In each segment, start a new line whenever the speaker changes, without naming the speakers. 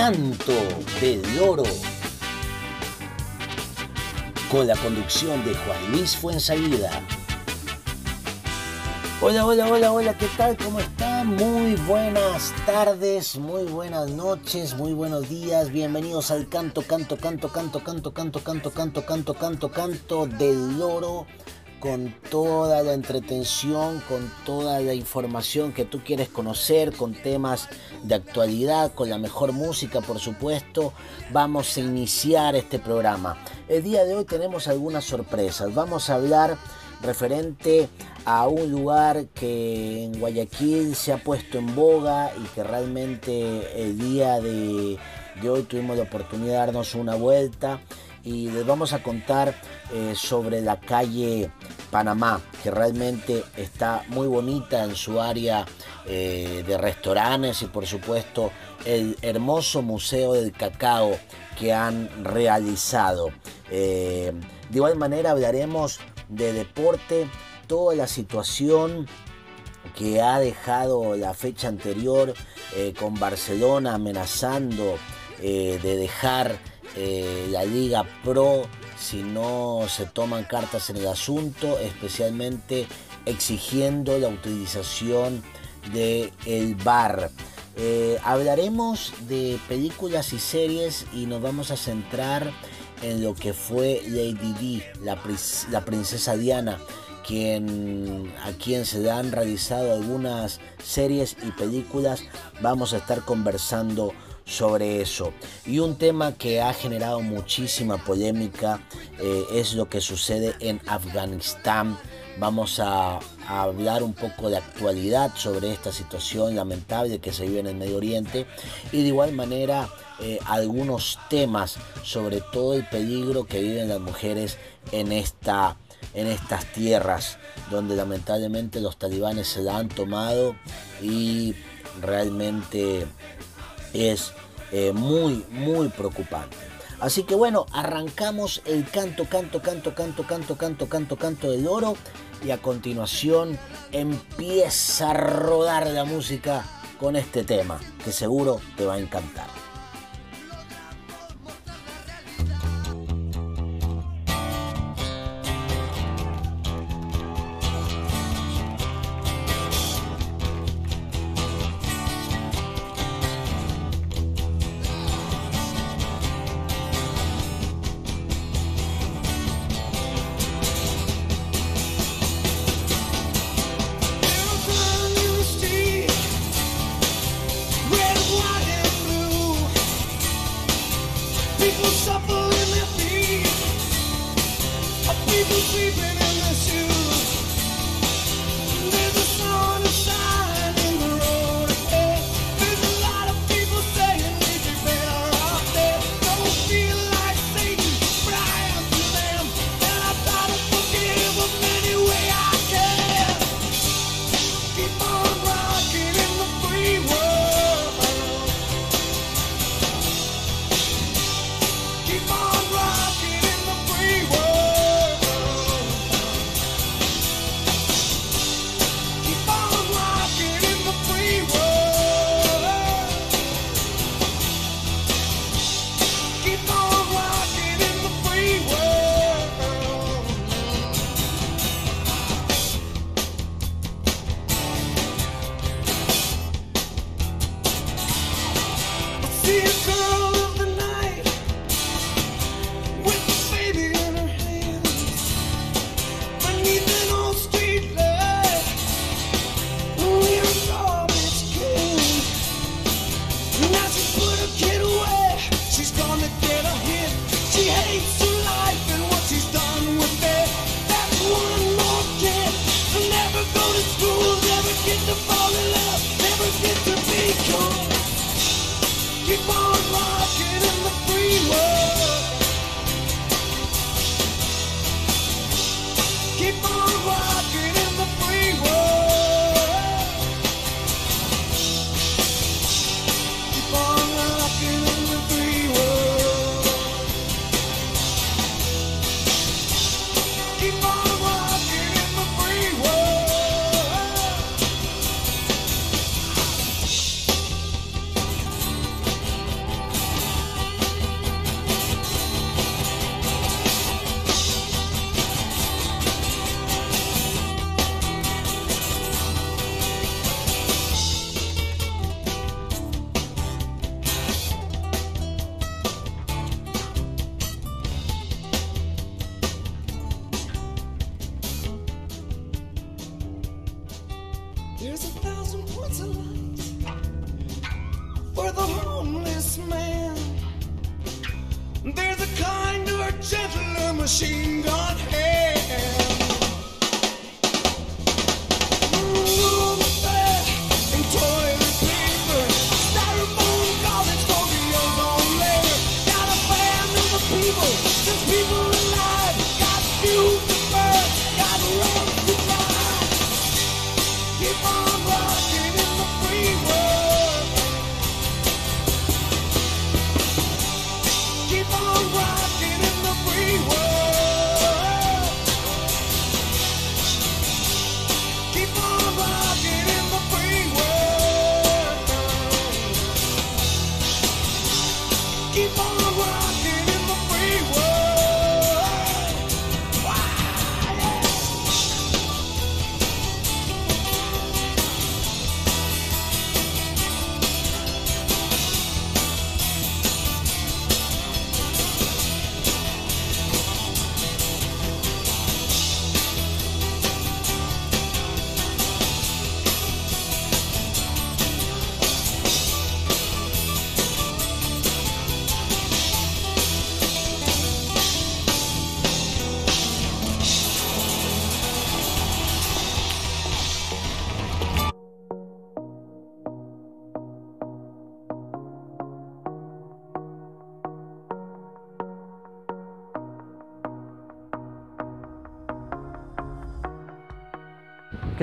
canto del loro con la conducción de Juan Luis Fuensalida. Hola, hola, hola, hola, ¿qué tal? ¿Cómo están? Muy buenas tardes, muy buenas noches, muy buenos días. Bienvenidos al canto, canto, canto, canto, canto, canto, canto, canto, canto, canto, canto del loro con toda la entretención, con toda la información que tú quieres conocer, con temas de actualidad, con la mejor música, por supuesto. Vamos a iniciar este programa. El día de hoy tenemos algunas sorpresas. Vamos a hablar referente a un lugar que en Guayaquil se ha puesto en boga y que realmente el día de, hoy tuvimos la oportunidad de darnos una vuelta y les vamos a contar eh, sobre la calle Panamá, que realmente está muy bonita en su área eh, de restaurantes y por supuesto el hermoso Museo del Cacao que han realizado. Eh, de igual manera hablaremos de deporte, toda la situación que ha dejado la fecha anterior con Barcelona amenazando de dejar eh, la Liga Pro si no se toman cartas en el asunto, especialmente exigiendo la utilización del el VAR. hablaremos de películas y series y nos vamos a centrar en lo que fue Lady Di, la, princesa Diana, a quien se le han realizado algunas series y películas. Vamos a estar conversando sobre eso. Y un tema que ha generado muchísima polémica eh, es lo que sucede en Afganistán. Vamos a, hablar un poco de actualidad sobre esta situación lamentable que se vive en el Medio Oriente y de igual manera eh, algunos temas sobre todo el peligro que viven las mujeres en, esta, en estas tierras donde lamentablemente los talibanes se la han tomado y realmente es eh, muy, muy preocupante. Así que bueno, arrancamos el canto, canto, canto, canto, canto, canto, canto, canto del oro y a continuación empieza a rodar la música con este tema que seguro te va a encantar. There's
a thousand points of light for the homeless man. There's a kinder, gentler machine gun hand.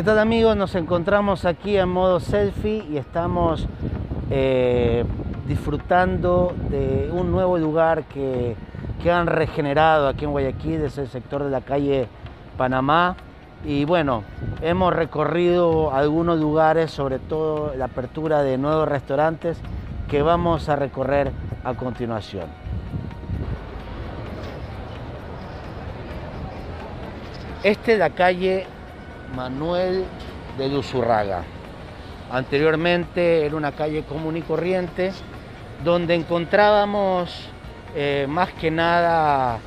Tal amigos? Nos encontramos aquí en modo selfie y estamos eh, disfrutando de un nuevo lugar que, que, han regenerado aquí en Guayaquil, es el sector de la calle Panamá. Y bueno, hemos recorrido algunos lugares, sobre todo la apertura de nuevos restaurantes que vamos a recorrer a continuación. Este es la calle Manuel de Luzurraga. Anteriormente era una calle común y corriente donde encontrábamos eh, más que nada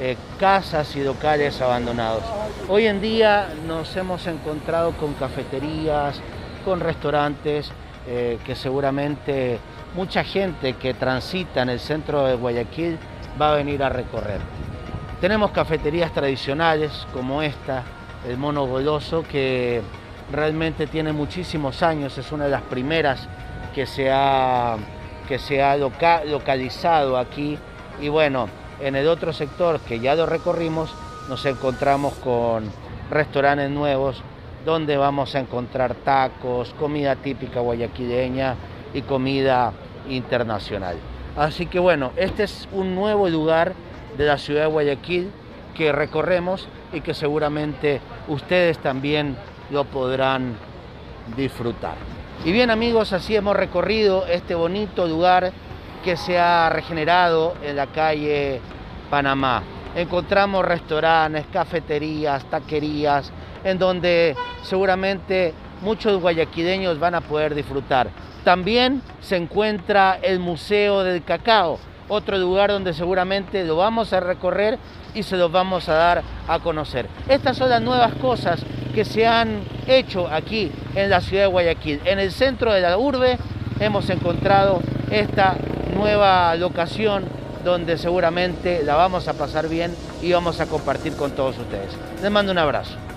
eh, casas y locales abandonados. Hoy en día nos hemos encontrado con cafeterías, con restaurantes eh, que seguramente mucha gente que transita en el centro de Guayaquil va a venir a recorrer. Tenemos cafeterías tradicionales como esta, el mono goloso, que realmente tiene muchísimos años, es una de las primeras que se ha, que se ha localizado aquí. Y bueno, en el otro sector que ya lo recorrimos, nos encontramos con restaurantes nuevos donde vamos a encontrar tacos, comida típica guayaquileña y comida internacional. Así que bueno, este es un nuevo lugar de la ciudad de Guayaquil que recorremos y que seguramente ustedes también lo podrán disfrutar. Y bien amigos, así hemos recorrido este bonito lugar que se ha regenerado en la calle Panamá. Encontramos restaurantes, cafeterías, taquerías, en donde seguramente muchos guayaquileños van a poder disfrutar. También se encuentra el Museo del Cacao, otro lugar donde seguramente lo vamos a recorrer y se los vamos a dar a conocer. Estas son las nuevas cosas que se han hecho aquí en la ciudad de Guayaquil. En el centro de la urbe hemos encontrado esta nueva locación donde seguramente la vamos a pasar bien y vamos a compartir con todos ustedes. Les mando un abrazo.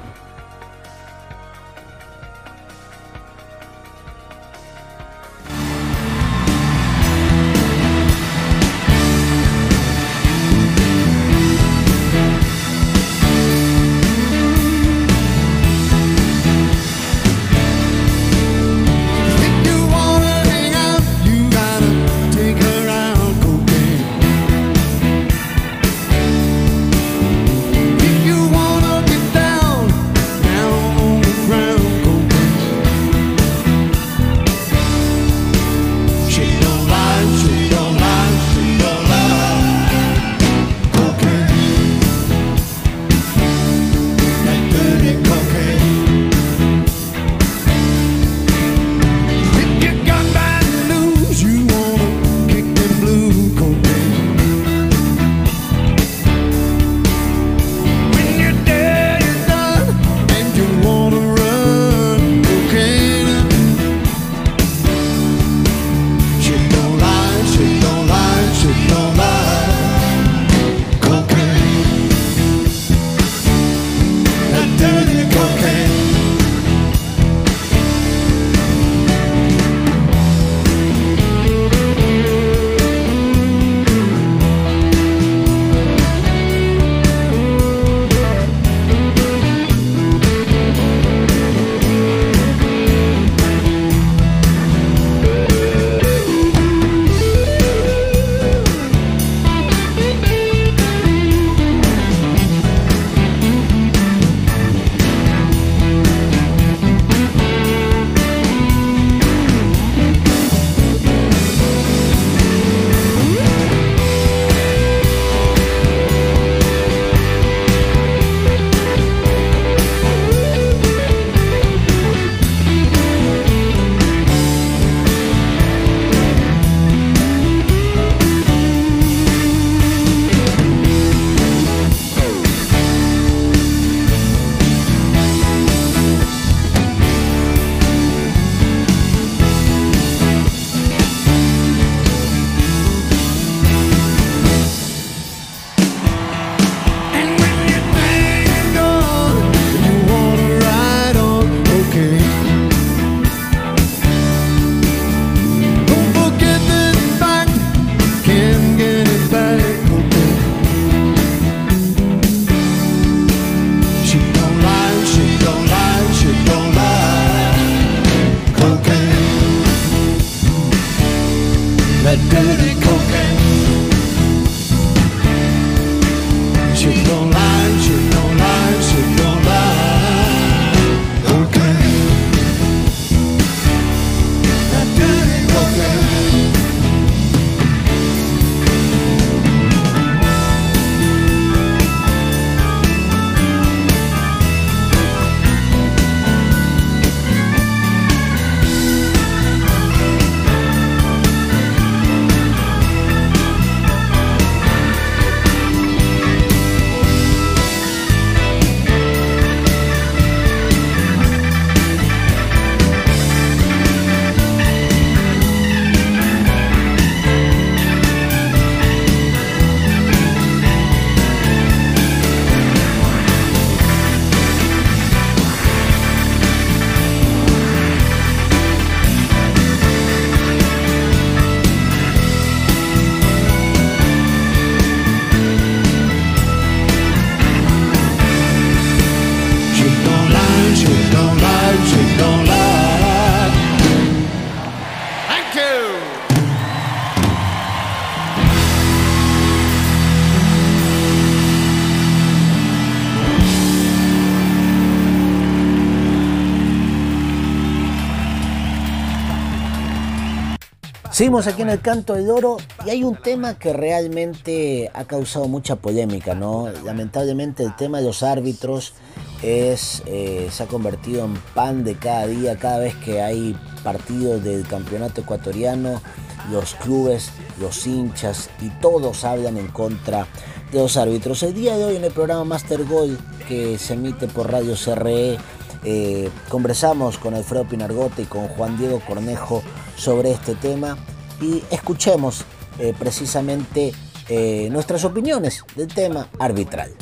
Seguimos aquí en el Canto del Oro y hay un tema que realmente ha causado mucha polémica, ¿no? Lamentablemente el tema de los árbitros es, eh, se ha convertido en pan de cada día, cada vez que hay partidos del campeonato ecuatoriano, los clubes, los hinchas y todos hablan en contra de los árbitros. El día de hoy en el programa Master Goal que se emite por Radio CRE, eh, conversamos con Alfredo Pinargote y con Juan Diego Cornejo sobre este tema y escuchemos eh, precisamente eh, nuestras opiniones del tema arbitral.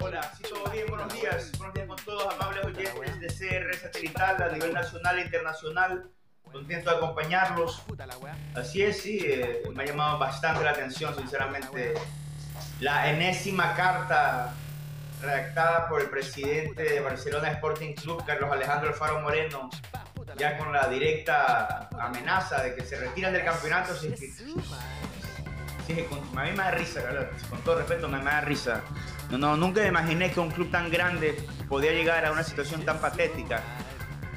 Hola, sí, todo bien, buenos días. Buenos días con todos, amables oyentes de CR Satelital a nivel nacional e internacional. Contento de acompañarlos. Así es, sí, eh, me ha llamado bastante la atención, sinceramente, la enésima carta redactada por el presidente de Barcelona Sporting Club, Carlos Alejandro Alfaro Moreno, ya con la directa amenaza de que se retiran del campeonato. Sí, sí, sí, con, a me da risa, con todo respeto, me, da risa. No, no, nunca me imaginé que un club tan grande podía llegar a una situación tan patética.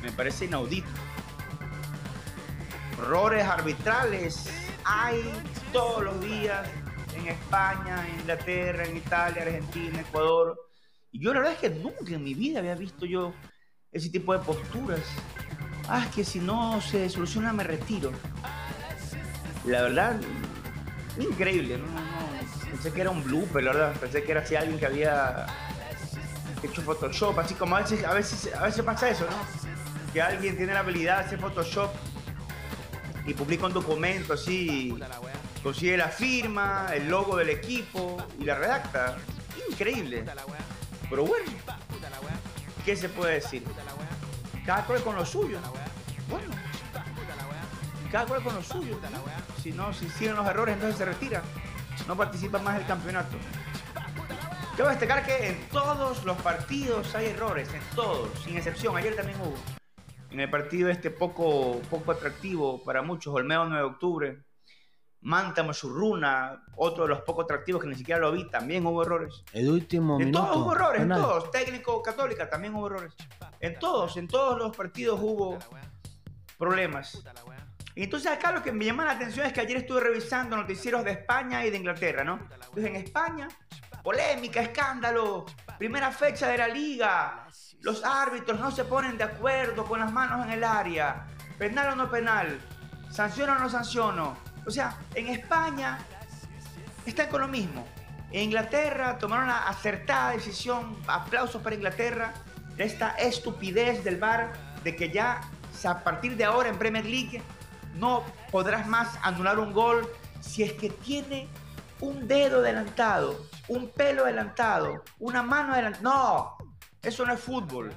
Me parece inaudito. Errores arbitrales hay todos los días en España, en Inglaterra, en Italia, Argentina, Ecuador. Y yo la verdad es que nunca en mi vida había visto yo ese tipo de posturas ah, es que si no se soluciona me retiro. La verdad, increíble, pensé que era un blooper, la verdad, pensé que era así alguien que había hecho Photoshop, así como a veces, a veces, a veces pasa eso, ¿no? Que alguien tiene la habilidad de hacer Photoshop y publica un documento así, consigue la firma, el logo del equipo y la redacta. Increíble. Pero bueno, ¿qué se puede decir? Cada cual con lo suyo. Bueno, cada cual con lo suyo. Si no, si hicieron los errores, entonces se retira. No participa más del campeonato. Quiero destacar que en todos los partidos hay errores, en todos, sin excepción. Ayer también hubo. En el partido este poco, poco atractivo para muchos, Olmedo 9 de octubre, Manta Mosurruna, otro de los poco atractivos que ni siquiera lo vi, también hubo errores.
El último
en
minuto.
todos hubo errores, en todos. Técnico Católica también hubo errores. En todos, en todos los partidos hubo problemas. Y entonces acá lo que me llama la atención es que ayer estuve revisando noticieros de España y de Inglaterra, ¿no? Entonces en España, polémica, escándalo, primera fecha de la liga, los árbitros no se ponen de acuerdo con las manos en el área, penal o no penal, sanciono o no sanciono. O sea, en España están con lo mismo. En Inglaterra tomaron la acertada decisión, aplausos para Inglaterra, esta estupidez del VAR de que ya a partir de ahora en Premier League no podrás más anular un gol si es que tiene un dedo adelantado, un pelo adelantado, una mano adelantada. No, eso no es fútbol.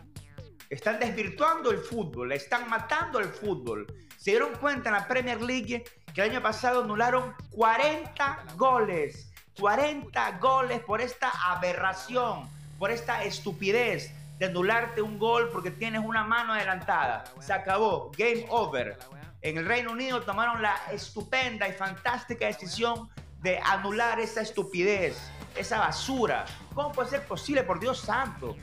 Están desvirtuando el fútbol, están matando el fútbol. Se dieron cuenta en la Premier League que el año pasado anularon 40 goles. 40 goles por esta aberración, por esta estupidez de anularte un gol porque tienes una mano adelantada. Se acabó. Game over. En el Reino Unido tomaron la estupenda y fantástica decisión de anular esa estupidez, esa basura. ¿Cómo puede ser posible, por Dios santo?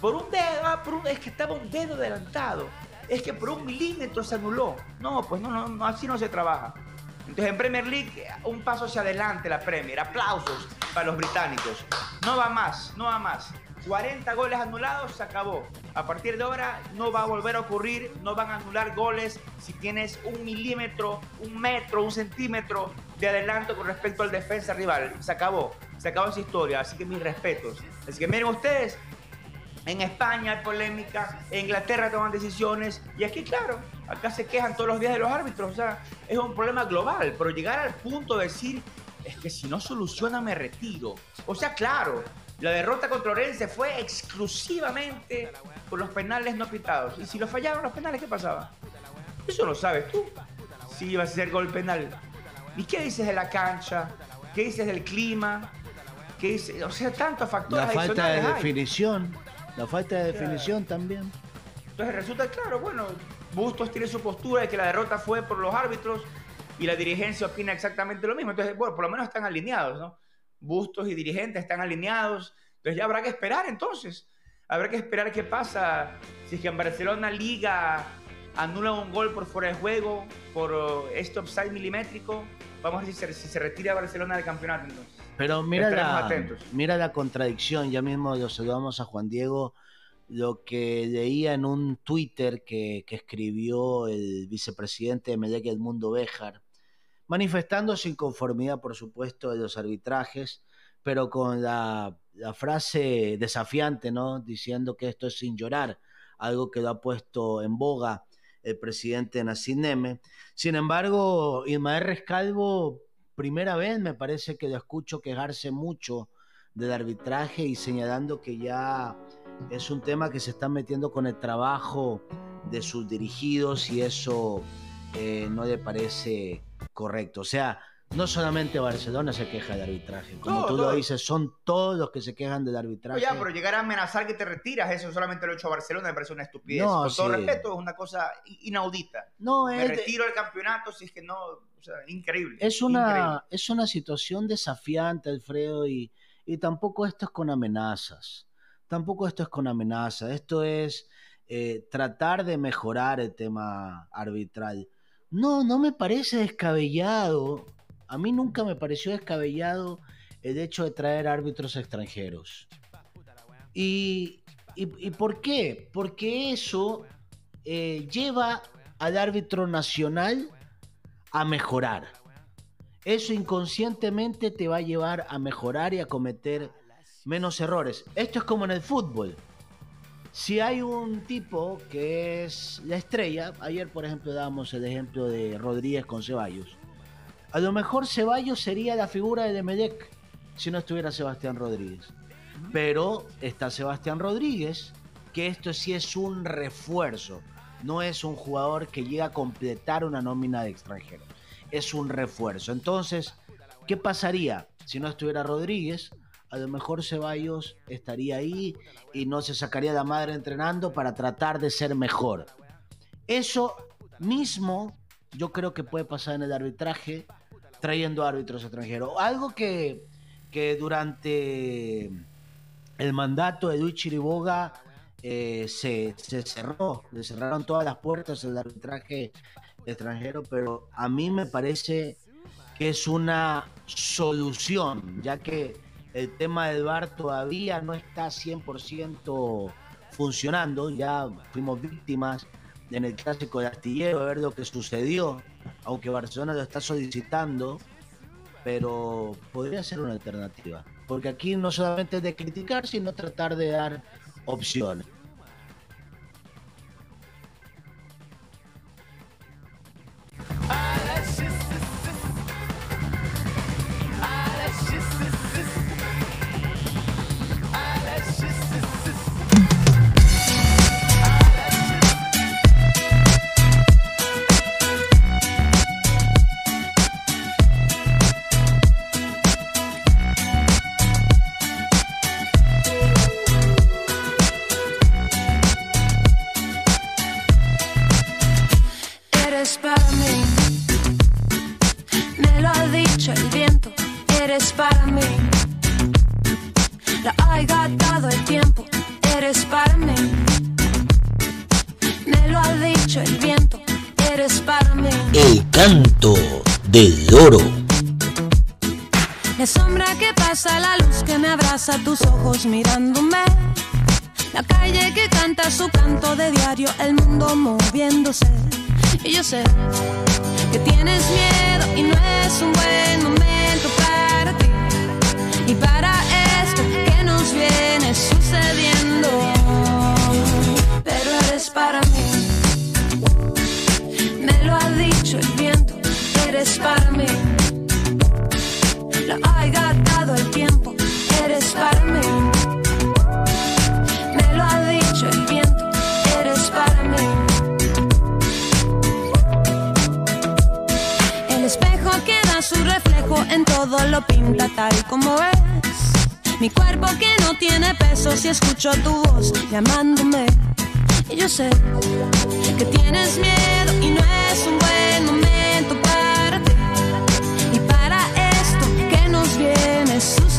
Por un dedo, ah, por un, es que estaba un dedo adelantado. Es que por un milímetro se anuló. No, pues no, no, no así no se trabaja. Entonces en Premier League un paso hacia adelante la Premier. Aplausos para los británicos. No va más, no va más. 40 goles anulados, se acabó. A partir de ahora no va a volver a ocurrir, no van a anular goles si tienes un milímetro, un metro, un centímetro de adelanto con respecto al defensa rival. Se acabó, se acabó esa historia, así que mis respetos. Así que miren ustedes, en España hay polémica, en Inglaterra toman decisiones y aquí, claro, acá se quejan todos los días de los árbitros. O sea, es un problema global, pero llegar al punto de decir, es que si no soluciona me retiro. O sea, claro, la derrota contra Orense fue exclusivamente por los penales no pitados. Y si lo fallaron los penales, ¿qué pasaba? Eso lo sabes tú. Si iba a ser gol penal. ¿Y qué dices de la cancha? ¿Qué dices del clima? ¿Qué dices? O sea, tantos factores.
La falta de definición. La falta de definición también.
Entonces resulta claro, bueno, Bustos tiene su postura de que la derrota fue por los árbitros y la dirigencia opina exactamente lo mismo. Entonces, bueno, por lo menos están alineados, ¿no? Bustos y dirigentes están alineados. Entonces ya habrá que esperar entonces. Habrá que esperar qué pasa si es que en Barcelona liga anula un gol por fuera de juego, por uh, este offside milimétrico. Vamos a ver si se, si se retira Barcelona del campeonato entonces.
Pero mira la,
atentos.
mira la contradicción, ya mismo lo saludamos a Juan Diego, lo que leía en un Twitter que, que escribió el vicepresidente de Melec, Edmundo Béjar, manifestando su inconformidad, por supuesto, de los arbitrajes, pero con la, la frase desafiante, ¿no? Diciendo que esto es sin llorar, algo que lo ha puesto en boga el presidente Nassim Neme. Sin embargo, Ismael Rescalvo, primera vez me parece que lo escucho quejarse mucho del arbitraje y señalando que ya es un tema que se está metiendo con el trabajo de sus dirigidos y eso eh, no le parece correcto. O sea, no solamente Barcelona se queja del arbitraje, como
No,
tú lo dices, son todos los que se quejan del
No,
arbitraje.
ya, pero llegar a amenazar que te retiras, eso solamente lo ha hecho Barcelona, me parece una estupidez.
No,
Con todo respeto, es una cosa inaudita.
no,
Me
es,
retiro del campeonato si es que no, o sea, increíble.
es,
increíble.
una, es una situación desafiante, Alfredo, y, y tampoco esto es con amenazas. Tampoco esto es con amenazas. Esto es eh, tratar de mejorar el tema arbitral. No, no me parece descabellado. A mí nunca me pareció descabellado el hecho de traer árbitros extranjeros. ¿Y, y, por qué? Porque eso eh, lleva al árbitro nacional a mejorar. Eso inconscientemente te va a llevar a mejorar y a cometer menos errores. Esto es como en el fútbol. Si hay un tipo que es la estrella, ayer por ejemplo dábamos el ejemplo de Rodríguez con Ceballos. A lo mejor Ceballos sería la figura de Emelec si no estuviera Sebastián Rodríguez. Pero está Sebastián Rodríguez, que esto sí es un refuerzo. No es un jugador que llega a completar una nómina de extranjero. Es un refuerzo. Entonces, ¿qué pasaría si no estuviera Rodríguez? A lo mejor Ceballos estaría ahí y no se sacaría la madre entrenando para tratar de ser mejor. Eso mismo yo creo que puede pasar en el arbitraje trayendo árbitros extranjeros. Algo que, que durante el mandato de Luis Chiriboga eh, se, se cerró, le cerraron todas las puertas al arbitraje extranjero, pero a mí me parece que es una solución, ya que el tema del VAR todavía no está 100% funcionando, ya fuimos víctimas en el clásico de Astillero de ver lo que sucedió, aunque Barcelona lo está solicitando, pero podría ser una alternativa, porque aquí no solamente es de criticar, sino tratar de dar opciones.
El viento. Eres para mí, El
canto del loro.
la sombra que pasa, la luz que me abraza, tus ojos mirándome. La calle que canta su canto de diario, el mundo moviéndose. Y yo sé que tienes miedo y no es un buen momento para ti. Y para esto que nos viene sucediendo. Pero eres para mí. Eres para mí. La ha dado el tiempo. Eres para mí. Me lo ha dicho el viento. Eres para mí. El espejo que da su reflejo en todo lo pinta tal como es. Mi cuerpo que no tiene peso si escucho tu voz llamándome. Y yo sé que tienes miedo y no es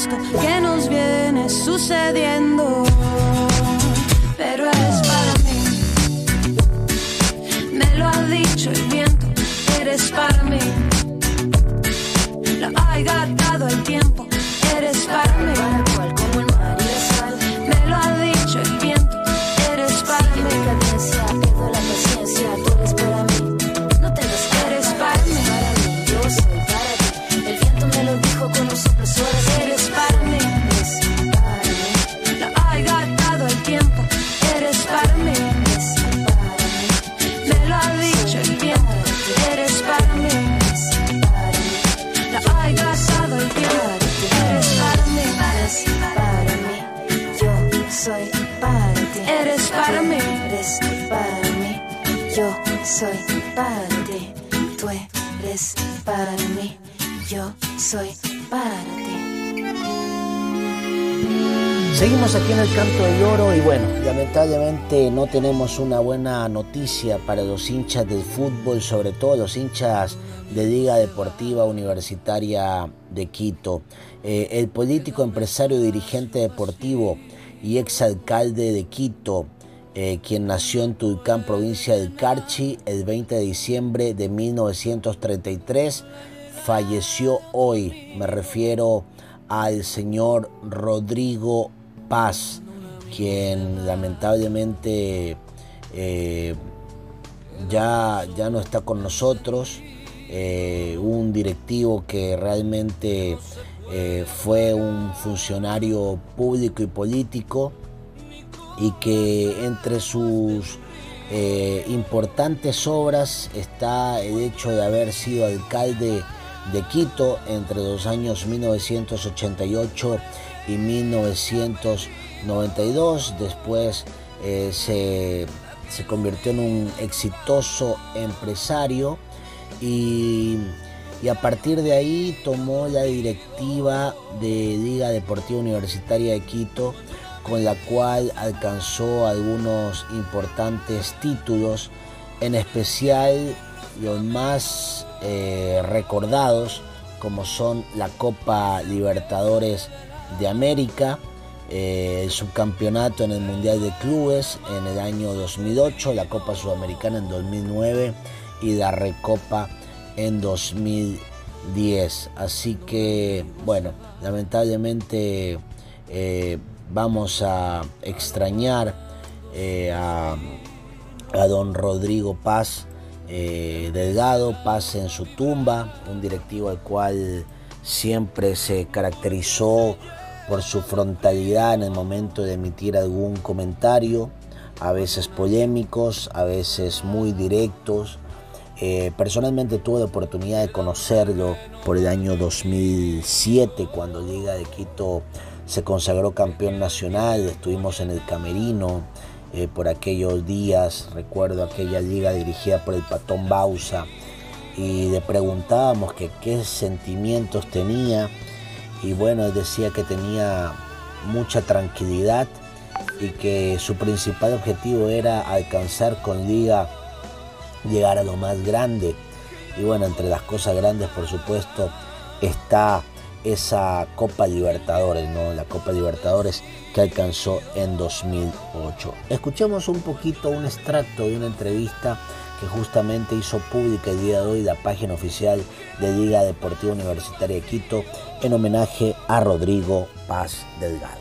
esto que nos viene sucediendo. Pero es para mí, me lo ha dicho el viento, eres para mí. Lo ha gastado el tiempo,
En el Canto del Oro y bueno, lamentablemente no tenemos una buena noticia para los hinchas del fútbol, sobre todo los hinchas de Liga Deportiva Universitaria de Quito. Eh, el político, empresario, dirigente deportivo y exalcalde de Quito, eh, quien nació en Tulcán, provincia del Carchi, el 20 de diciembre de 1933, falleció hoy. Me refiero al señor Rodrigo Paz, quien lamentablemente eh, ya, ya no está con nosotros. Eh, un directivo que realmente eh, fue un funcionario público y político y que entre sus importantes obras está el hecho de haber sido alcalde de Quito entre los años 1988 y 1992. Después eh, se, se convirtió en un exitoso empresario y, y a partir de ahí tomó la directiva de Liga Deportiva Universitaria de Quito con la cual alcanzó algunos importantes títulos, en especial los más eh, recordados como son la Copa Libertadores de América, eh, el subcampeonato en el Mundial de Clubes en el año 2008, la Copa Sudamericana en 2009 y la Recopa en 2010. Así que, bueno, lamentablemente eh, vamos a extrañar eh, a, a, don Rodrigo Paz Delgado, Paz en su tumba, un directivo al cual siempre se caracterizó por su frontalidad en el momento de emitir algún comentario, a veces polémicos, a veces muy directos. Eh, personalmente tuve la oportunidad de conocerlo por el año 2007 cuando Liga de Quito se consagró campeón nacional, estuvimos en el Camerino eh, por aquellos días, recuerdo aquella liga dirigida por el Patón Bausa y le preguntábamos que qué sentimientos tenía y bueno, decía que tenía mucha tranquilidad y que su principal objetivo era alcanzar con liga llegar a lo más grande y bueno, entre las cosas grandes por supuesto está esa Copa Libertadores, ¿no? La Copa Libertadores que alcanzó en 2008. Escuchemos un poquito un extracto de una entrevista que justamente hizo pública el día de hoy la página oficial de Liga Deportiva Universitaria de Quito en homenaje a Rodrigo Paz Delgado.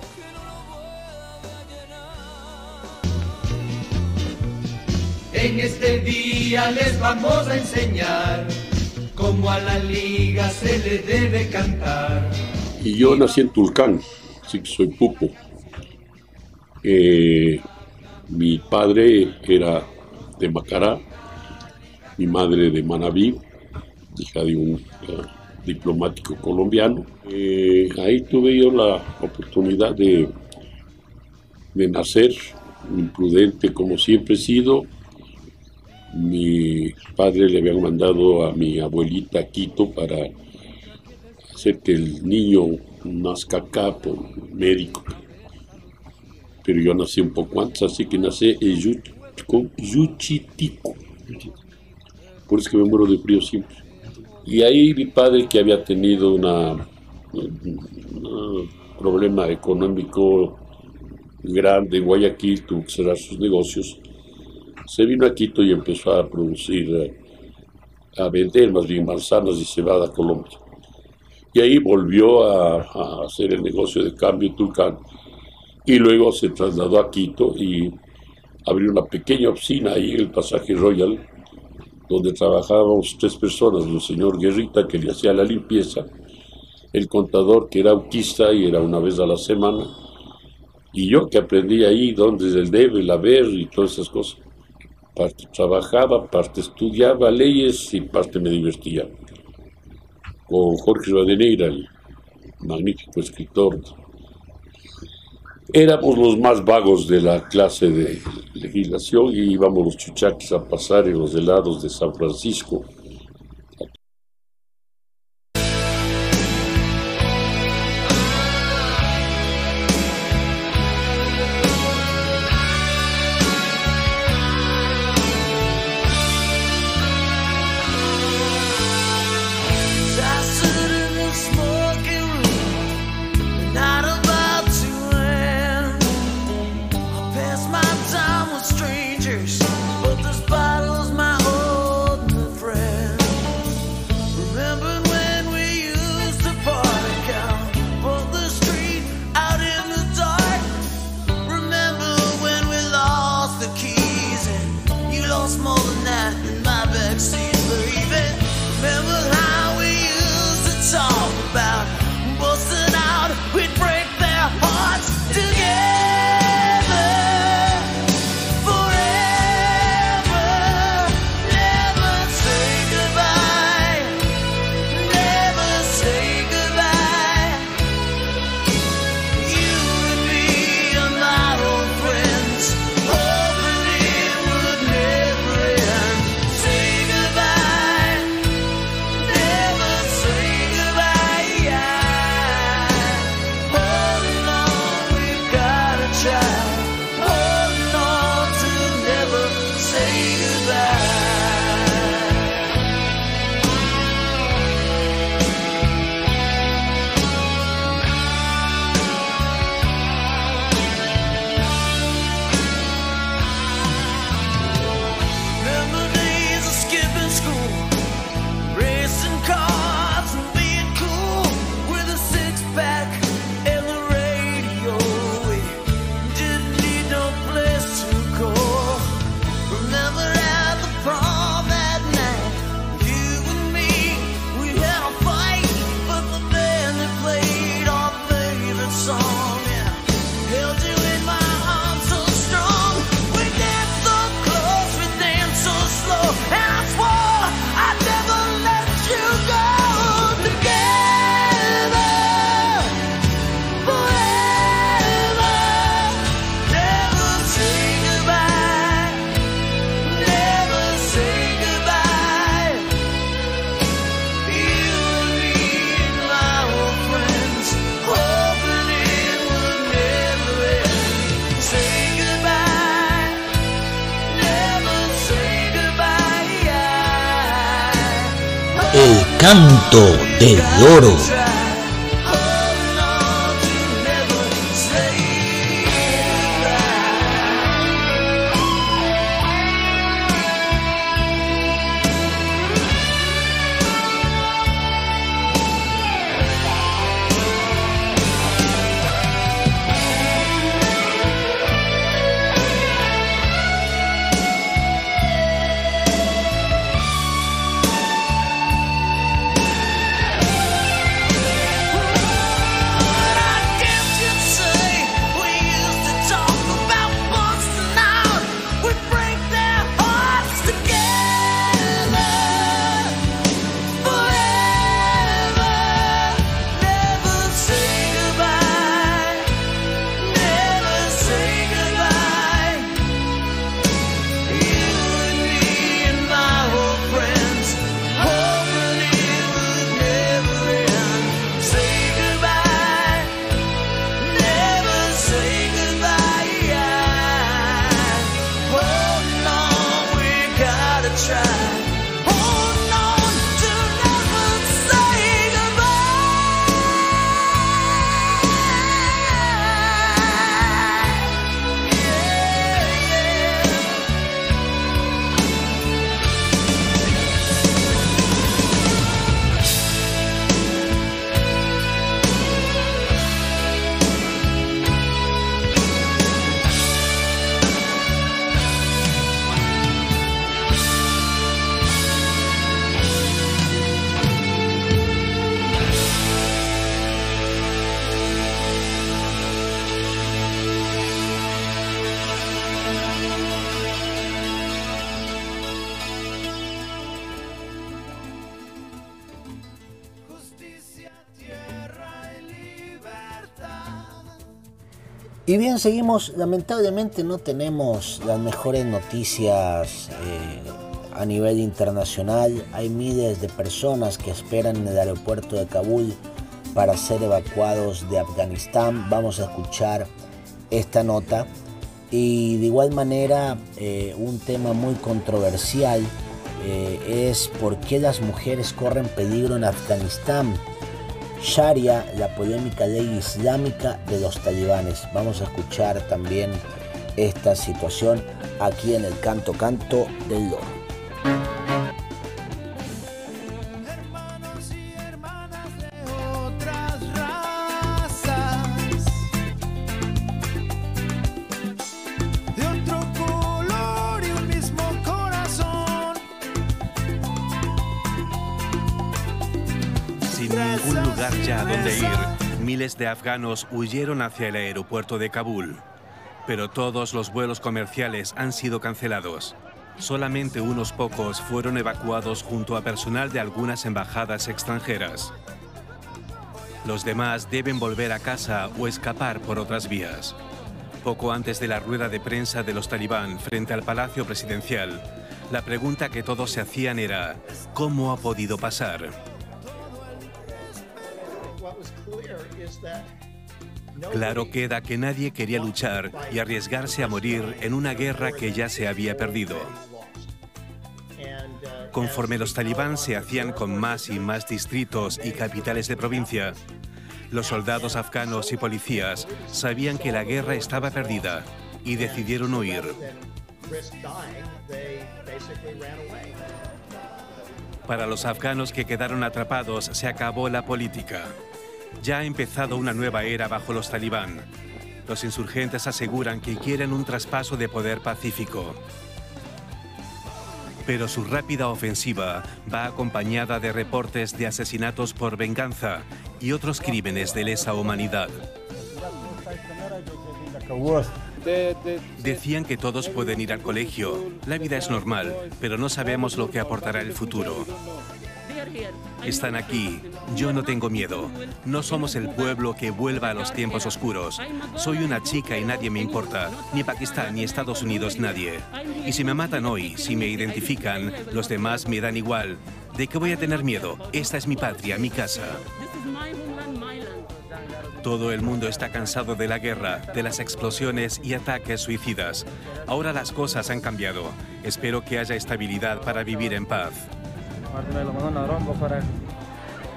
En este día les vamos a enseñar cómo a la liga se le debe cantar.
Y yo nací en Tulcán, así que soy pupo. Eh, mi padre era de Macará, mi madre de Manabí, hija de un uh, diplomático colombiano. Eh, ahí tuve yo la oportunidad de, nacer imprudente como siempre he sido. Mi padre le habían mandado a mi abuelita a Quito para hacer que el niño nazca acá por médico. Pero yo nací un poco antes, así que nací en Yuchitico. Por eso que me muero de frío siempre. Y ahí mi padre, que había tenido un problema económico grande en Guayaquil, tuvo que cerrar sus negocios, se vino a Quito y empezó a producir, a vender más bien manzanas y cebada a Colombia. Y ahí volvió a, a hacer el negocio de cambio Tulcán y luego se trasladó a Quito y abrió una pequeña oficina ahí en el pasaje Royal donde trabajábamos tres personas, el señor Guerrita que le hacía la limpieza, el contador que era autista y era una vez a la semana, y yo que aprendí ahí dónde es el debe, el haber y todas esas cosas. Parte trabajaba, parte estudiaba leyes y parte me divertía. Con Jorge Radeneira, el magnífico escritor. Éramos los más vagos de la clase de legislación y íbamos los chuchaques a pasar en los helados de San Francisco.
Canto del oro.
Y bien, seguimos. Lamentablemente no tenemos las mejores noticias eh, a nivel internacional. Hay miles de personas que esperan en el aeropuerto de Kabul para ser evacuados de Afganistán. Vamos a escuchar esta nota. Y de igual manera, eh, un tema muy controversial eh, es por qué las mujeres corren peligro en Afganistán. Sharia, la polémica ley islámica de los talibanes. Vamos a escuchar también esta situación aquí en el Canto Canto del Loro.
Lugar ya donde ir, miles de afganos huyeron hacia el aeropuerto de Kabul. Pero todos los vuelos comerciales han sido cancelados. Solamente unos pocos fueron evacuados junto a personal de algunas embajadas extranjeras. Los demás deben volver a casa o escapar por otras vías. Poco antes de la rueda de prensa de los talibán frente al Palacio Presidencial, la pregunta que todos se hacían era, ¿cómo ha podido pasar? Claro queda que nadie quería luchar y arriesgarse a morir en una guerra que ya se había perdido. Conforme los talibán se hacían con más y más distritos y capitales de provincia, los soldados afganos y policías sabían que la guerra estaba perdida y decidieron huir. Para los afganos que quedaron atrapados se acabó la política. Ya ha empezado una nueva era bajo los talibán. Los insurgentes aseguran que quieren un traspaso de poder pacífico. Pero su rápida ofensiva va acompañada de reportes de asesinatos por venganza y otros crímenes de lesa humanidad. Decían que todos pueden ir al colegio, la vida es normal, pero no sabemos lo que aportará el futuro. Están aquí, yo no tengo miedo. No somos el pueblo que vuelva a los tiempos oscuros. Soy una chica y nadie me importa. Ni Pakistán, ni Estados Unidos, nadie. Y si me matan hoy, si me identifican, los demás me dan igual. ¿De qué voy a tener miedo? Esta es mi patria, mi casa. Todo el mundo está cansado de la guerra, de las explosiones y ataques suicidas. Ahora las cosas han cambiado. Espero que haya estabilidad para vivir en paz.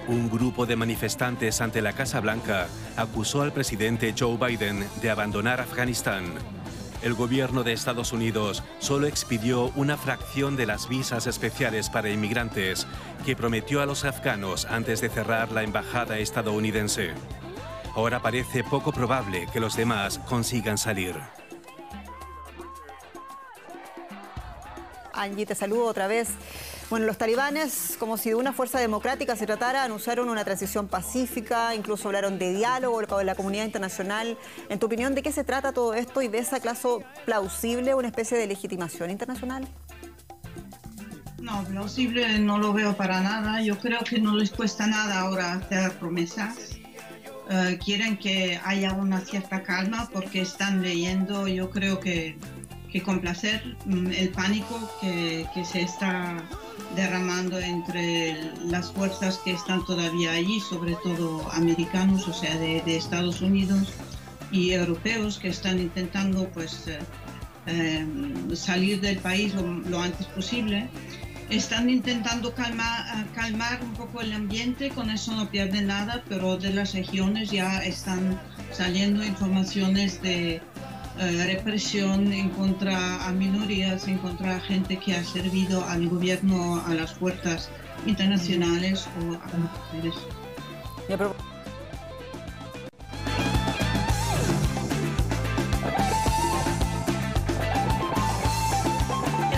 Un grupo de manifestantes ante la Casa Blanca acusó al presidente Joe Biden de abandonar Afganistán. El gobierno de Estados Unidos solo expidió una fracción de las visas especiales para inmigrantes que prometió a los afganos antes de cerrar la embajada estadounidense. Ahora parece poco probable que los demás consigan salir.
Angie, te saludo otra vez. Bueno, los talibanes, como si de una fuerza democrática se tratara, anunciaron una transición pacífica, incluso hablaron de diálogo con la comunidad internacional. En tu opinión, ¿de qué se trata todo esto y ves acaso plausible una especie de legitimación internacional?
No, plausible no lo veo para nada. Yo creo que no les cuesta nada ahora hacer promesas. Eh, quieren que haya una cierta calma porque están leyendo, yo creo que, que complacer mm, el pánico que, que se está derramando entre las fuerzas que están todavía allí, sobre todo americanos, o sea, de, de Estados Unidos y europeos que están intentando pues eh, eh, salir del país lo, lo antes posible. Están intentando calmar, calmar un poco el ambiente, con eso no pierden nada, pero de las regiones ya están saliendo informaciones de eh, represión en contra a minorías, en contra a gente que ha servido al gobierno, a las fuerzas internacionales o a mujeres.
Ya, pero-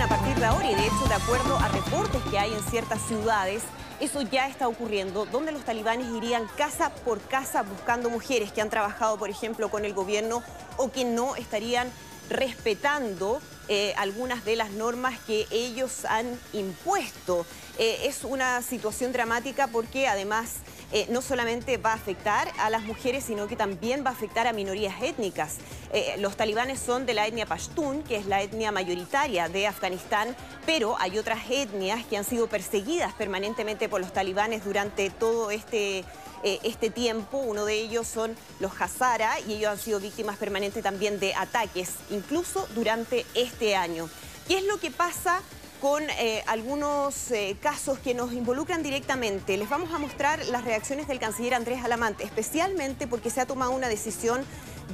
A partir de ahora, y de hecho, de acuerdo a reportes que hay en ciertas ciudades, eso ya está ocurriendo, donde los talibanes irían casa por casa buscando mujeres que han trabajado, por ejemplo, con el gobierno o que no estarían respetando eh, algunas de las normas que ellos han impuesto. Eh, es una situación dramática porque además eh, no solamente va a afectar a las mujeres, sino que también va a afectar a minorías étnicas. Eh, los talibanes son de la etnia pashtun, que es la etnia mayoritaria de Afganistán, pero hay otras etnias que han sido perseguidas permanentemente por los talibanes durante todo este eh, este tiempo. Uno de ellos son los Hazara y ellos han sido víctimas permanentes también de ataques, incluso durante este año. ¿Qué es lo que pasa con eh, algunos eh, casos que nos involucran directamente? Les vamos a mostrar las reacciones del canciller Andrés Alamante, especialmente porque se ha tomado una decisión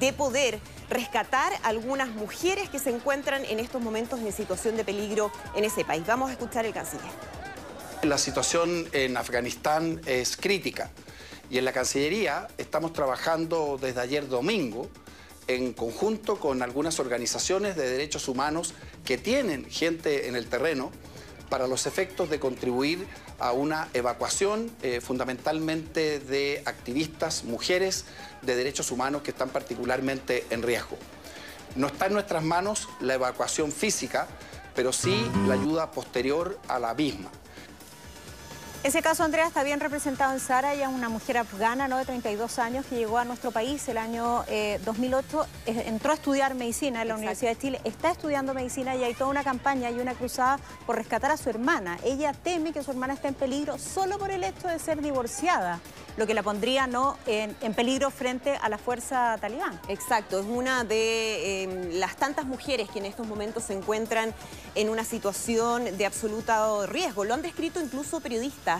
de poder rescatar algunas mujeres que se encuentran en estos momentos en situación de peligro en ese país. Vamos a escuchar el canciller.
La situación en Afganistán es crítica y en la Cancillería estamos trabajando desde ayer domingo en conjunto con algunas organizaciones de derechos humanos que tienen gente en el terreno para los efectos de contribuir a una evacuación eh, fundamentalmente de activistas, mujeres de derechos humanos que están particularmente en riesgo. No está en nuestras manos la evacuación física, pero sí la ayuda posterior a la misma.
Ese caso, Andrea, está bien representado en Sara. Ella es una mujer afgana, ¿no? de 32 años, que llegó a nuestro país el año eh, 2008. eh, entró a estudiar medicina en la Universidad de Chile. Está estudiando medicina y hay toda una campaña y una cruzada por rescatar a su hermana. Ella teme que su hermana esté en peligro solo por el hecho de ser divorciada, lo que la pondría ¿no? en, en peligro frente a la fuerza talibán.
Exacto, es una de eh, las tantas mujeres que en estos momentos se encuentran en una situación de absoluto riesgo. Lo han descrito incluso periodistas,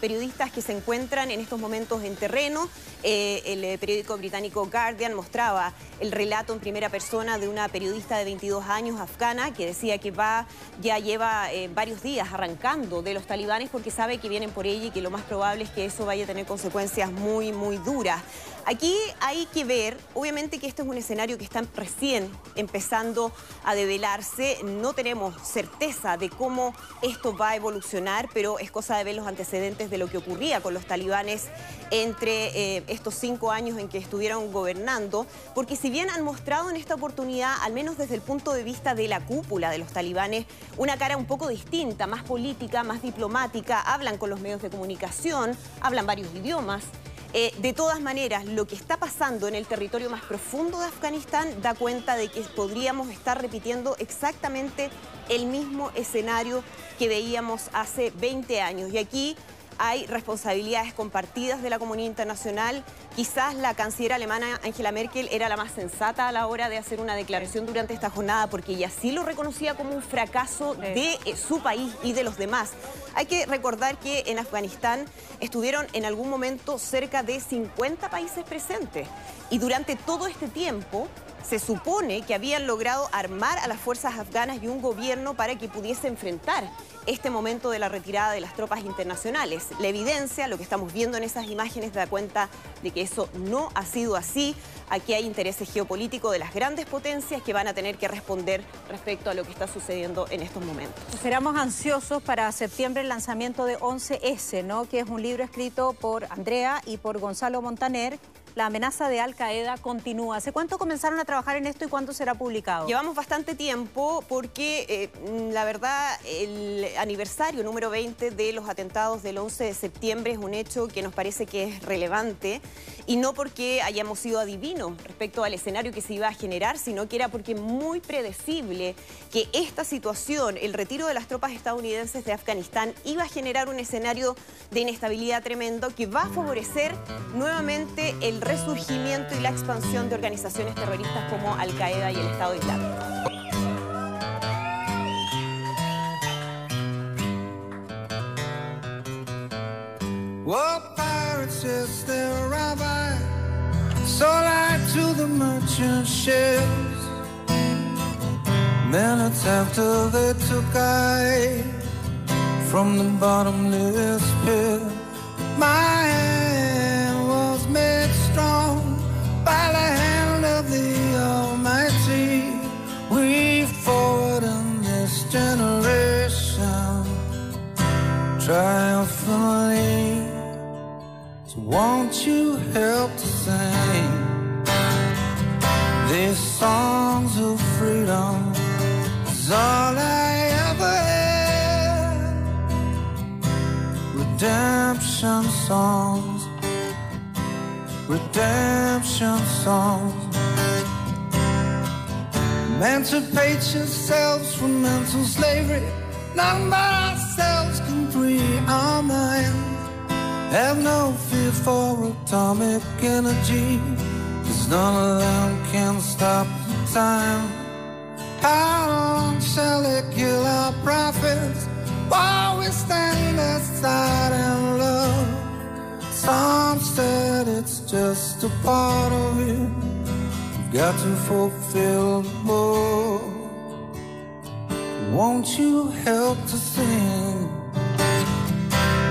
periodistas que se encuentran en estos momentos en terreno. Eh, el eh, periódico británico Guardian mostraba el relato en primera persona de una periodista de 22 años afgana que decía que va, ya lleva eh, varios días arrancando de los talibanes porque sabe que vienen por ella y que lo más probable es que eso vaya a tener consecuencias muy, muy duras. Aquí hay que ver, obviamente que este es un escenario que está recién empezando a develarse, no tenemos certeza de cómo esto va a evolucionar, pero es cosa de ver los antecedentes de lo que ocurría con los talibanes entre eh, estos cinco años en que estuvieron gobernando, porque si bien han mostrado en esta oportunidad, al menos desde el punto de vista de la cúpula de los talibanes, una cara un poco distinta, más política, más diplomática, hablan con los medios de comunicación, hablan varios idiomas. Eh, de todas maneras, lo que está pasando en el territorio más profundo de Afganistán da cuenta de que podríamos estar repitiendo exactamente el mismo escenario que veíamos hace 20 años. Y aquí hay responsabilidades compartidas de la comunidad internacional. Quizás la canciller alemana Angela Merkel era la más sensata a la hora de hacer una declaración durante esta jornada porque ella sí lo reconocía como un fracaso de eh, su país y de los demás. Hay que recordar que en Afganistán estuvieron en algún momento cerca de 50 países presentes y durante todo este tiempo se supone que habían logrado armar a las fuerzas afganas y un gobierno para que pudiese enfrentar este momento de la retirada de las tropas internacionales. La evidencia, lo que estamos viendo en esas imágenes, da cuenta de que eso no ha sido así. Aquí hay intereses geopolíticos de las grandes potencias que van a tener que responder respecto a lo que está sucediendo en estos momentos.
Esperamos ansiosos para septiembre el lanzamiento de 11S, ¿no? que es un libro escrito por Andrea y por Gonzalo Montaner. La amenaza de Al Qaeda continúa. ¿Hace cuánto comenzaron a trabajar en esto y cuándo será publicado?
Llevamos bastante tiempo porque eh, la verdad el aniversario número 20 de los atentados del 11 de septiembre es un hecho que nos parece que es relevante y no porque hayamos sido adivinos respecto al escenario que se iba a generar, sino que era porque muy predecible que esta situación, el retiro de las tropas estadounidenses de Afganistán, iba a generar un escenario de inestabilidad tremendo que va a favorecer nuevamente el resurgimiento y la expansión de organizaciones terroristas como Al Qaeda y el Estado Islámico.
Well, pirates, yes, they're rabbi. So lied to the merchant ships. Minutes after they took I from the bottomless pit, my hand was made strong by the hand of the Almighty. We forward in this generation triumphantly. Won't you help to sing these songs of freedom? Is all I ever had. Redemption songs redemption songs. Emancipate yourselves from mental slavery. None but ourselves can free our minds. Have no fear for atomic energy. Cause none of them can stop the time. How long shall it kill our prophets while we stand aside and love? Some said it's just a part of you, you've got to fulfill more. Won't you help to sing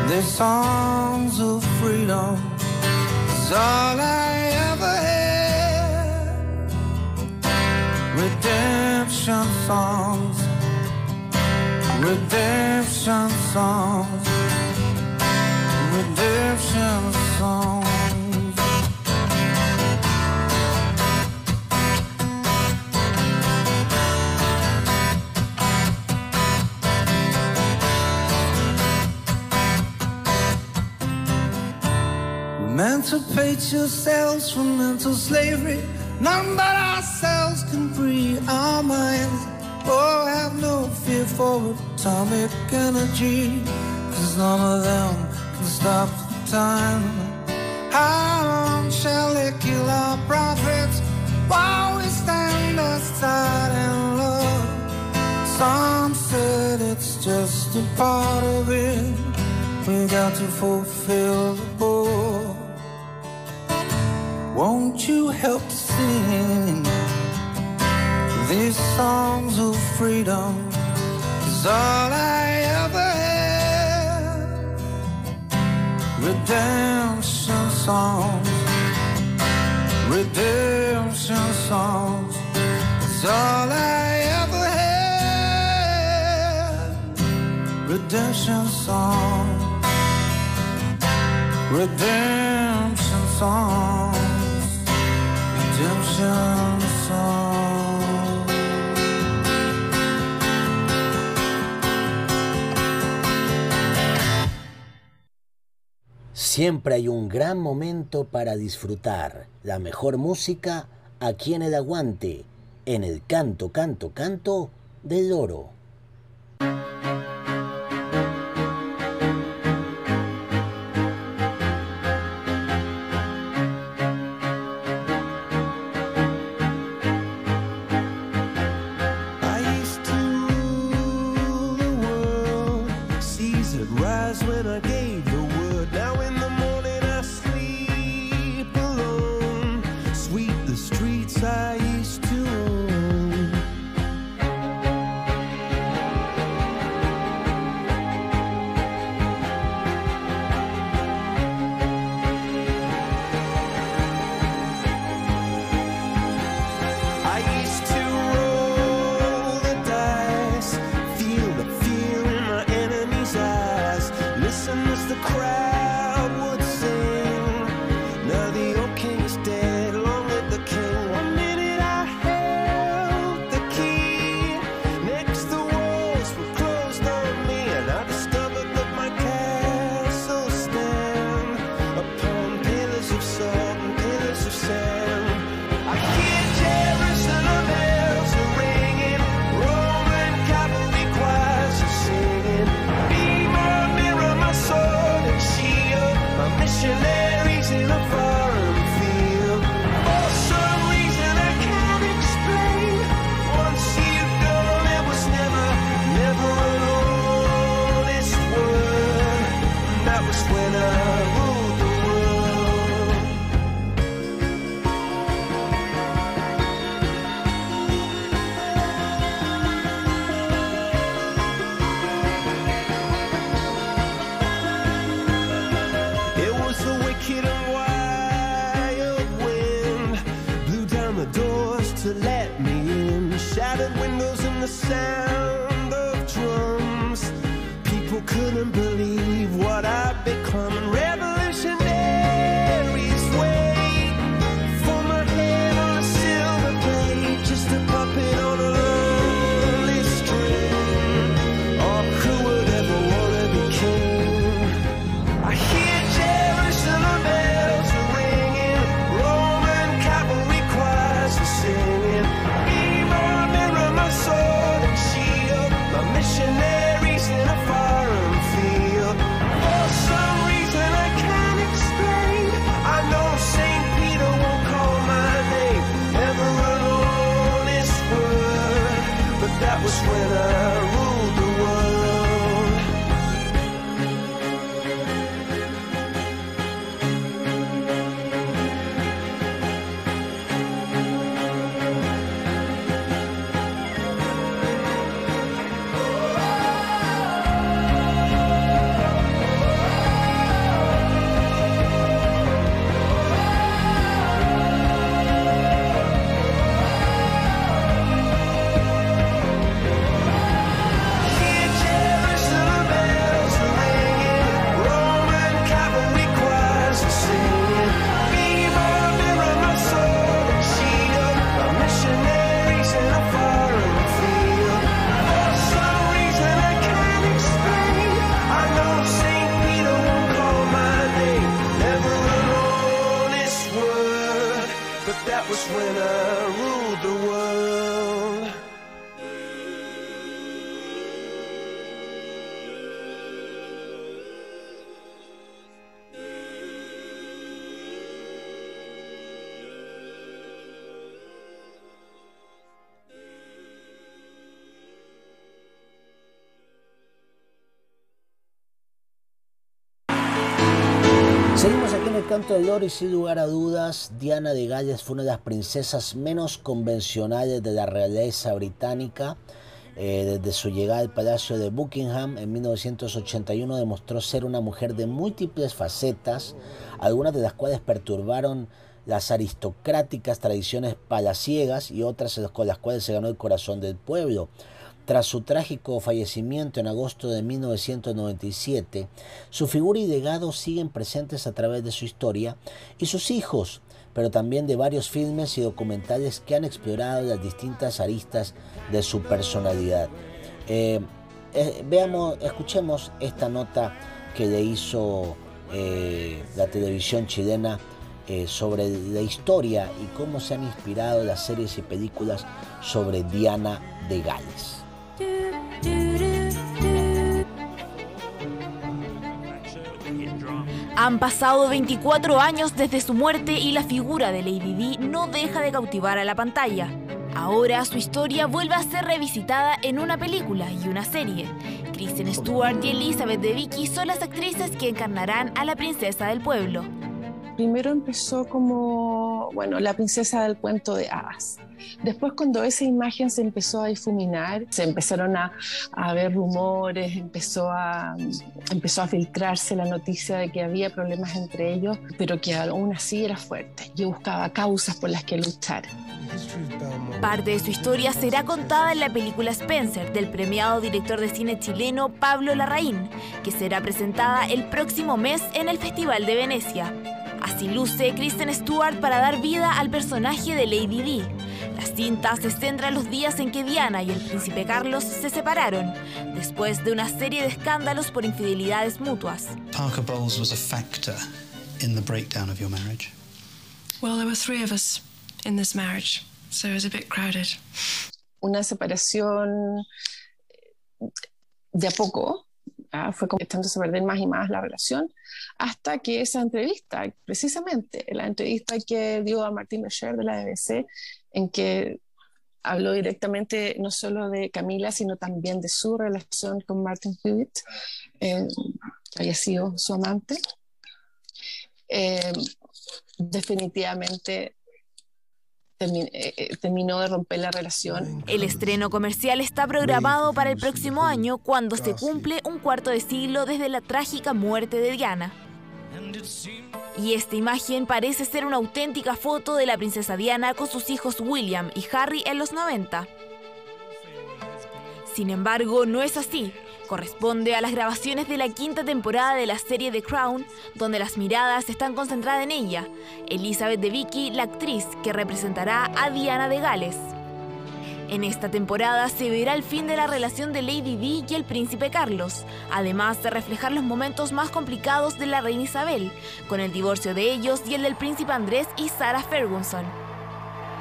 these songs of freedom? Is all I ever had. Redemption songs, redemption songs, redemption songs. Emancipate yourselves from mental slavery. None but ourselves can free our minds. Oh, have no fear for atomic energy. Cause none of them can stop the time. How long shall it kill our prophets while we stand aside and love? Some said it's just a part of it. We got to fulfill the board. Won't you help sing these songs of freedom? Is all I ever had. Redemption songs, redemption songs. Is all I ever had. Redemption songs, redemption songs.
Siempre hay un gran momento para disfrutar la mejor música aquí en el aguante, en el canto, canto, canto del oro.
Was
y sin lugar a dudas, Diana de Gales fue una de las princesas menos convencionales de la realeza británica. Eh, desde su llegada al Palacio de Buckingham en 1981 demostró ser una mujer de múltiples facetas, algunas de las cuales perturbaron las aristocráticas tradiciones palaciegas y otras con las cuales se ganó el corazón del pueblo. Tras su trágico fallecimiento en agosto de 1997, su figura y legado siguen presentes a través de su historia y sus hijos, pero también de varios filmes y documentales que han explorado las distintas aristas de su personalidad. Eh, eh, veamos, escuchemos esta nota que le hizo eh, la televisión chilena sobre la historia y cómo se han inspirado las series y películas sobre Diana de Gales.
Han pasado 24 años desde su muerte y la figura de Lady Di no deja de cautivar a la pantalla. Ahora su historia vuelve a ser revisitada en una película y una serie. Kristen Stewart y Elizabeth de Vicky son las actrices que encarnarán a la princesa del pueblo.
Primero empezó como, bueno, la princesa del cuento de hadas. Después cuando esa imagen se empezó a difuminar, se empezaron a, a ver rumores, empezó a, empezó a filtrarse la noticia de que había problemas entre ellos, pero que aún así era fuerte y buscaba causas por las que luchar.
Parte de su historia será contada en la película Spencer del premiado director de cine chileno Pablo Larraín, que será presentada el próximo mes en el Festival de Venecia. Así luce Kristen Stewart para dar vida al personaje de Lady Di. La cinta se centra en los días en que Diana y el príncipe Carlos se separaron, después de una serie de escándalos por infidelidades mutuas.
Parker Bowles was a factor in the breakdown of your marriage.
Well, there were three of us in this marriage, so it was a bit crowded.
Una separación de a poco, ¿ah? fue echándose a perder más y más la relación, hasta que esa entrevista, precisamente la entrevista que dio a Martín Becher de la BBC, en que habló directamente no solo de Camila, sino también de su relación con Martin Hewitt, eh, que había sido su amante. Eh, definitivamente termi- eh, eh, terminó de romper la relación.
El estreno comercial está programado para el próximo año cuando se cumple un cuarto de siglo desde la trágica muerte de Diana. Y esta imagen parece ser una auténtica foto de la princesa Diana con sus hijos William y Harry en los 90. Sin embargo, no es así. Corresponde a las grabaciones de la quinta temporada de la serie The Crown, donde las miradas están concentradas en ella, Elizabeth de Vicky, la actriz que representará a Diana de Gales. En esta temporada se verá el fin de la relación de Lady Di y el príncipe Carlos, además de reflejar los momentos más complicados de la reina Isabel, con el divorcio de ellos y el del príncipe Andrés y Sarah Ferguson.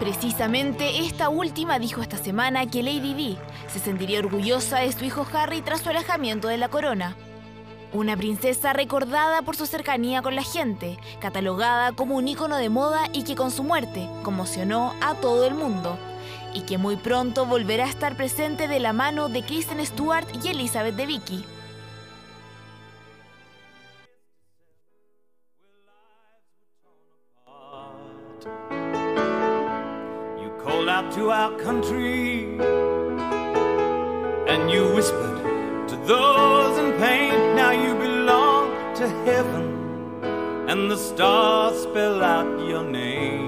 Precisamente esta última dijo esta semana que Lady Di se sentiría orgullosa de su hijo Harry tras su alejamiento de la corona. Una princesa recordada por su cercanía con la gente, catalogada como un ícono de moda y que con su muerte conmocionó a todo el mundo. Y que muy pronto volverá a estar presente de la mano de Kristen Stewart y Elizabeth de Vicky.
You called out to our country and you whispered to those in pain. Now you belong to heaven and the stars spell out your name.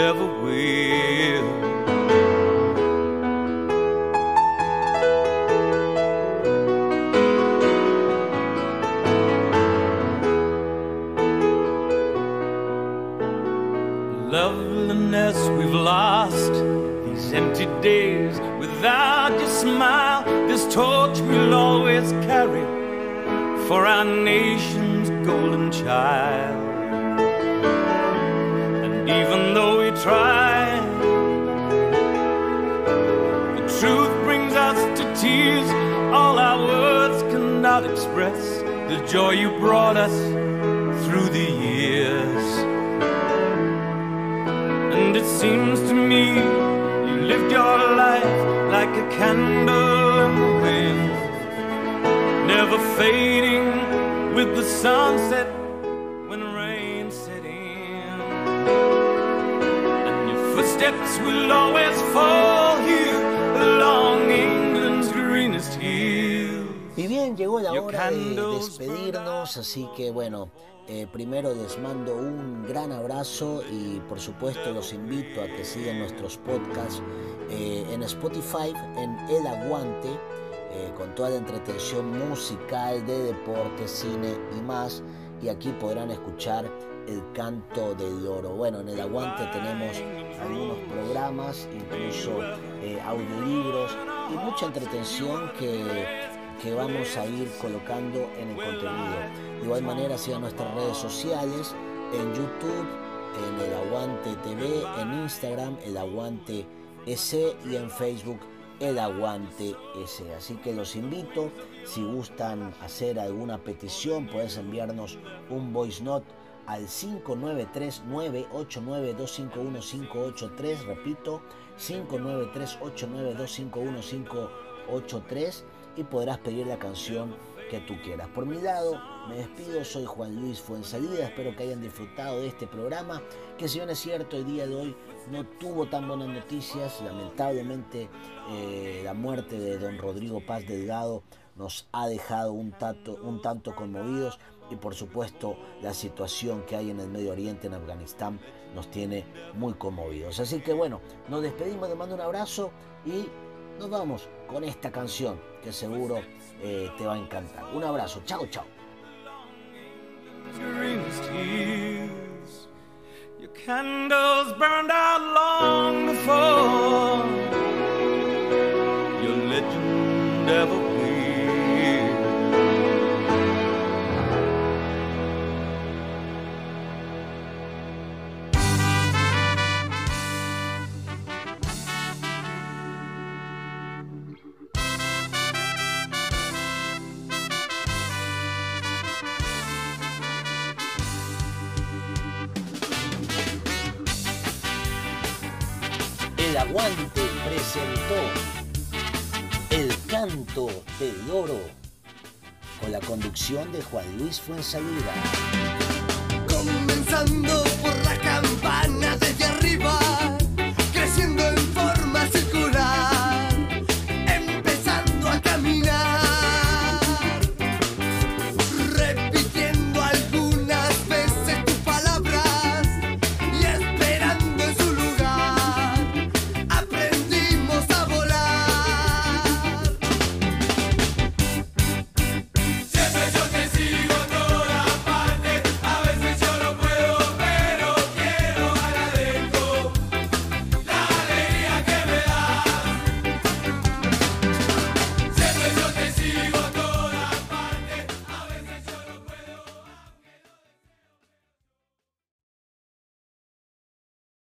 ever will. loveliness we've lost these empty days without your smile this torch we'll always carry for our nation's golden child cannot express the joy you brought us through the years and it seems to me you lived your life like a candle in the wind, never fading with the sunset when rain set in. And your footsteps will always fall
bien, llegó la hora de despedirnos, así que bueno, eh, primero les mando un gran abrazo y por supuesto los invito a que sigan nuestros podcasts eh, en Spotify, en El Aguante, eh, con toda la entretención musical de deporte, cine y más. Y aquí podrán escuchar el canto del loro. Bueno, en El Aguante tenemos algunos programas, incluso audiolibros y mucha entretención que que vamos a ir colocando en el contenido. De igual manera, sigan nuestras redes sociales, en YouTube, en El Aguante TV, en Instagram, El Aguante S y en Facebook, El Aguante S. Así que los invito, si gustan hacer alguna petición, puedes enviarnos un voice note al 593-989-251-583, repito, 593-892-51583 y podrás pedir la canción que tú quieras. Por mi lado, me despido, soy Juan Luis Fuensalida, espero que hayan disfrutado de este programa, que si bien es cierto, el día de hoy no tuvo tan buenas noticias, lamentablemente eh, la muerte de don Rodrigo Paz Delgado nos ha dejado un tanto, un tanto conmovidos. Y por supuesto la situación que hay en el Medio Oriente, en Afganistán, nos tiene muy conmovidos. Así que bueno, nos despedimos, te mando un abrazo y nos vamos con esta canción que seguro eh, te va a encantar. Un abrazo, chao, chao. Aguante presentó El Canto del Oro con la conducción de Juan Luis Fuensalida.
Comenzando por